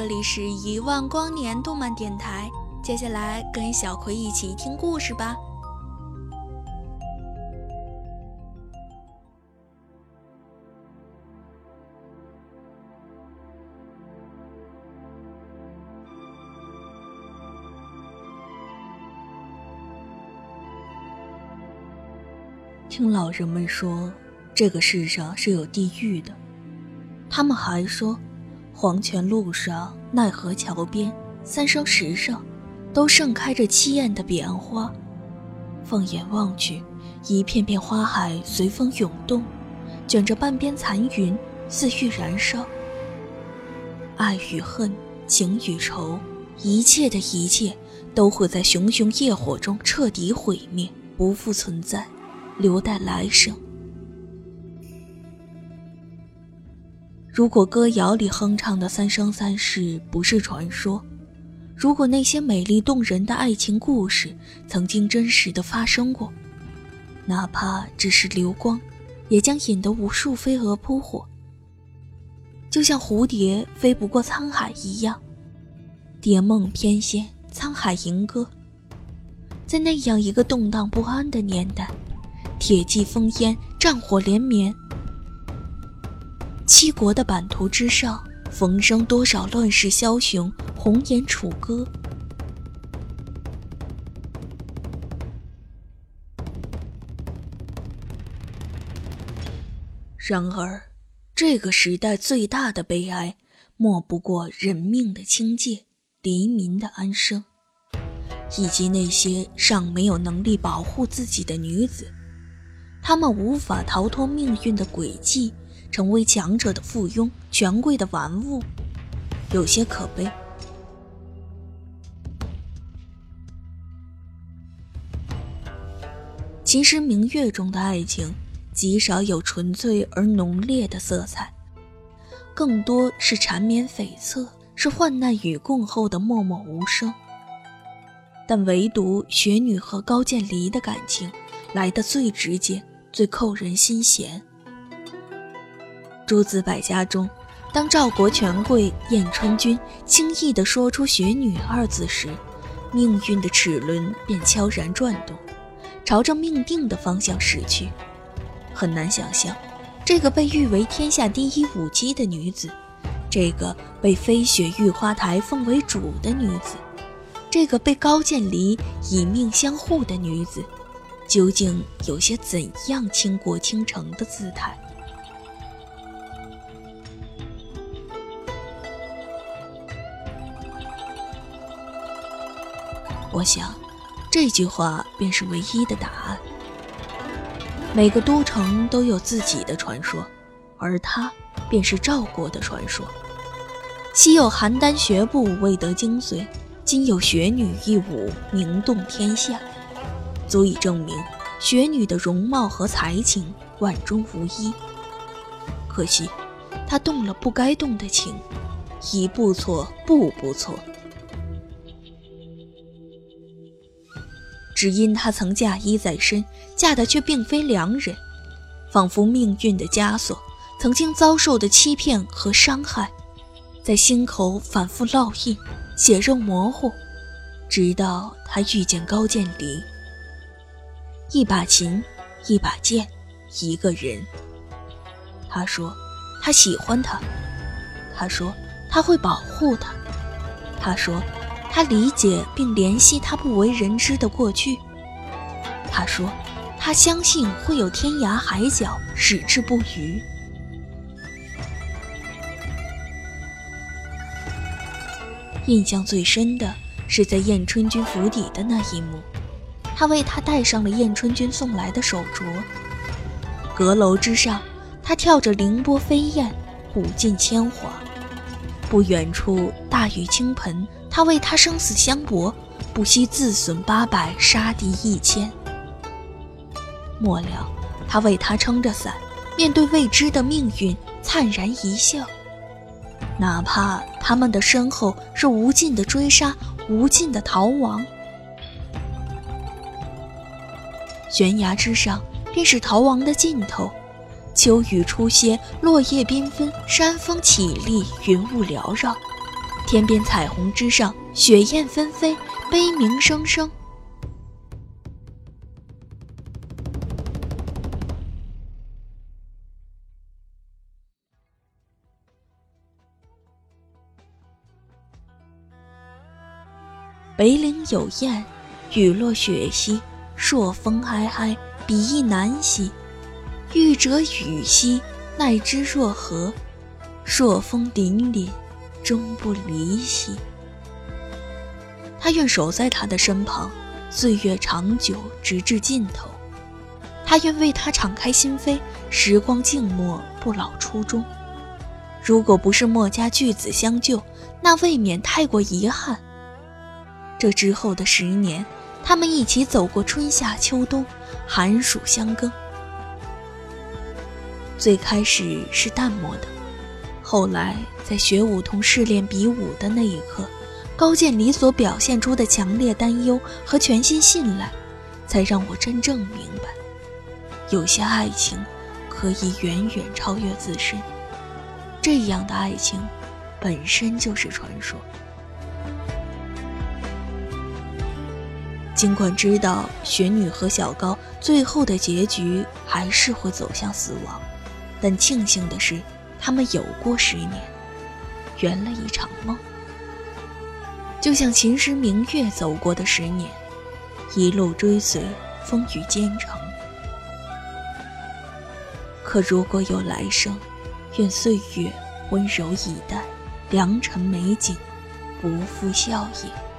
这里是一万光年动漫电台。接下来跟小葵一起听故事吧。听老人们说，这个世上是有地狱的。他们还说。黄泉路上、奈何桥边、三生石上，都盛开着凄艳的彼岸花。放眼望去，一片片花海随风涌动，卷着半边残云，似欲燃烧。爱与恨，情与仇，一切的一切，都会在熊熊业火中彻底毁灭，不复存在，留待来生。如果歌谣里哼唱的三生三世不是传说，如果那些美丽动人的爱情故事曾经真实的发生过，哪怕只是流光，也将引得无数飞蛾扑火。就像蝴蝶飞不过沧海一样，蝶梦翩跹，沧海吟歌。在那样一个动荡不安的年代，铁骑烽烟，战火连绵。七国的版图之上，逢生多少乱世枭雄，红颜楚歌。然而，这个时代最大的悲哀，莫不过人命的轻贱，黎民的安生，以及那些尚没有能力保护自己的女子，她们无法逃脱命运的轨迹。成为强者的附庸，权贵的玩物，有些可悲。其实，明月中的爱情极少有纯粹而浓烈的色彩，更多是缠绵悱恻，是患难与共后的默默无声。但唯独雪女和高渐离的感情来得最直接，最扣人心弦。诸子百家中，当赵国权贵燕春君轻易地说出“雪女”二字时，命运的齿轮便悄然转动，朝着命定的方向驶去。很难想象，这个被誉为天下第一舞姬的女子，这个被飞雪玉花台奉为主的女子，这个被高渐离以命相护的女子，究竟有些怎样倾国倾城的姿态？我想，这句话便是唯一的答案。每个都城都有自己的传说，而它便是赵国的传说。昔有邯郸学步未得精髓，今有雪女一舞名动天下，足以证明雪女的容貌和才情万中无一。可惜，她动了不该动的情，一步错，步步错。只因她曾嫁衣在身，嫁的却并非良人，仿佛命运的枷锁，曾经遭受的欺骗和伤害，在心口反复烙印，血肉模糊，直到她遇见高渐离。一把琴，一把剑，一个人。他说，他喜欢他。他说他会保护他。他说他理解并怜惜他不为人知的过去。他说他相信会有天涯海角，矢志不渝。印象最深的是在燕春君府邸的那一幕，他为他戴上了燕春君送来的手镯。阁楼之上，他跳着凌波飞燕，舞尽铅华。不远处，大雨倾盆，他为他生死相搏，不惜自损八百，杀敌一千。末了，他为他撑着伞，面对未知的命运，灿然一笑。哪怕他们的身后是无尽的追杀，无尽的逃亡，悬崖之上便是逃亡的尽头。秋雨初歇，落叶缤纷，山峰起立，云雾缭绕，天边彩虹之上，雪雁纷飞，悲鸣声声。北岭有雁，雨落雪兮，朔风哀哀，比翼难兮。欲者雨兮，奈之若何？朔风凛凛，终不离兮。他愿守在他的身旁，岁月长久，直至尽头。他愿为他敞开心扉，时光静默，不老初衷。如果不是墨家巨子相救，那未免太过遗憾。这之后的十年，他们一起走过春夏秋冬，寒暑相更。最开始是淡漠的，后来在学武同试炼比武的那一刻，高渐离所表现出的强烈担忧和全心信赖，才让我真正明白，有些爱情可以远远超越自身。这样的爱情，本身就是传说。尽管知道雪女和小高最后的结局还是会走向死亡，但庆幸的是，他们有过十年，圆了一场梦。就像秦时明月走过的十年，一路追随，风雨兼程。可如果有来生，愿岁月温柔以待，良辰美景不负笑也。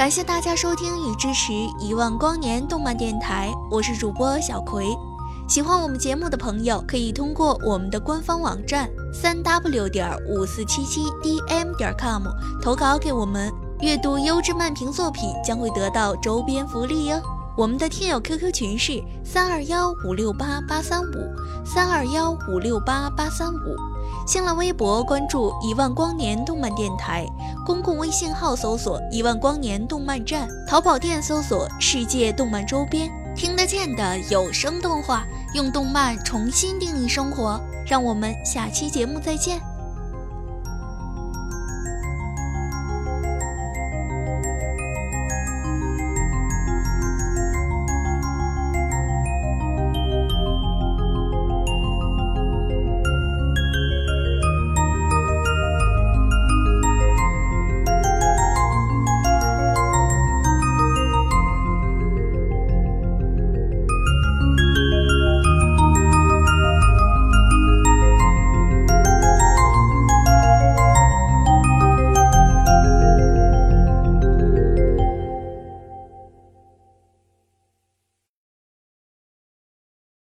感谢大家收听与支持一万光年动漫电台，我是主播小葵。喜欢我们节目的朋友，可以通过我们的官方网站三 w 点五四七七 dm 点 com 投稿给我们。阅读优质漫评作品将会得到周边福利哟。我们的听友 QQ 群是三二幺五六八八三五三二幺五六八八三五。新浪微博关注一万光年动漫电台，公共微信号搜索一万光年动漫站，淘宝店搜索世界动漫周边，听得见的有声动画，用动漫重新定义生活。让我们下期节目再见。